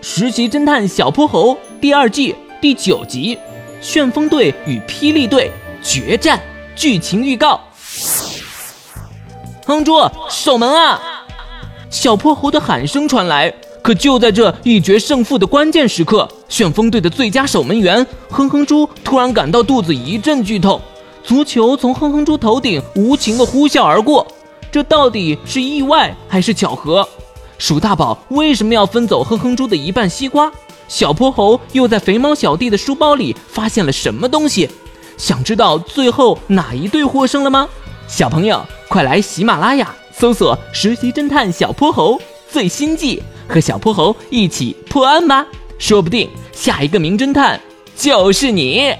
实习侦探小泼猴》第二季第九集《旋风队与霹雳队决战》剧情预告。哼猪，守门啊！小泼猴的喊声传来。可就在这一决胜负的关键时刻，旋风队的最佳守门员哼哼猪突然感到肚子一阵剧痛，足球从哼哼猪头顶无情的呼啸而过。这到底是意外还是巧合？鼠大宝为什么要分走哼哼猪的一半西瓜？小泼猴又在肥猫小弟的书包里发现了什么东西？想知道最后哪一队获胜了吗？小朋友，快来喜马拉雅搜索《实习侦探小泼猴》最新季，和小泼猴一起破案吧！说不定下一个名侦探就是你。